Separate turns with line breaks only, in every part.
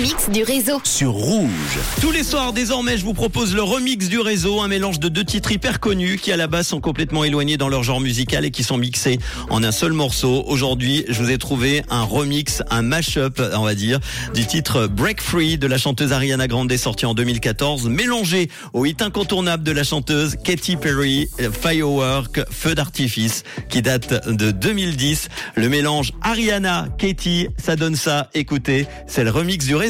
remix du réseau.
sur Rouge.
Tous les soirs, désormais, je vous propose le remix du réseau, un mélange de deux titres hyper connus qui, à la base, sont complètement éloignés dans leur genre musical et qui sont mixés en un seul morceau. Aujourd'hui, je vous ai trouvé un remix, un mash-up, on va dire, du titre Break Free de la chanteuse Ariana Grande sorti en 2014, mélangé au hit incontournable de la chanteuse Katy Perry, Firework, Feu d'artifice, qui date de 2010. Le mélange Ariana, Katy, ça donne ça. Écoutez, c'est le remix du réseau.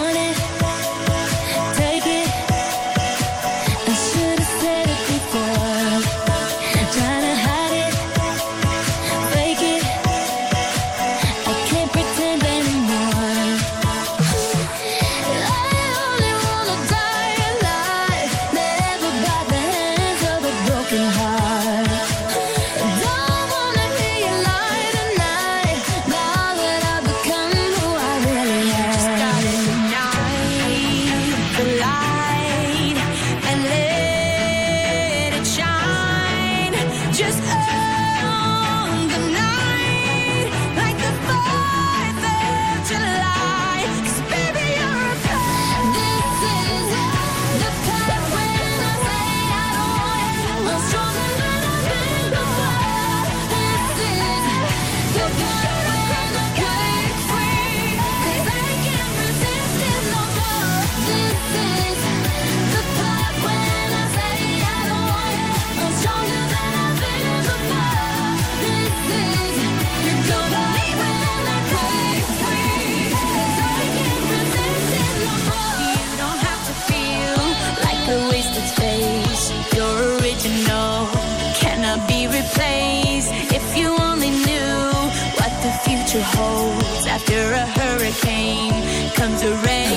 to hold after a hurricane comes a rain.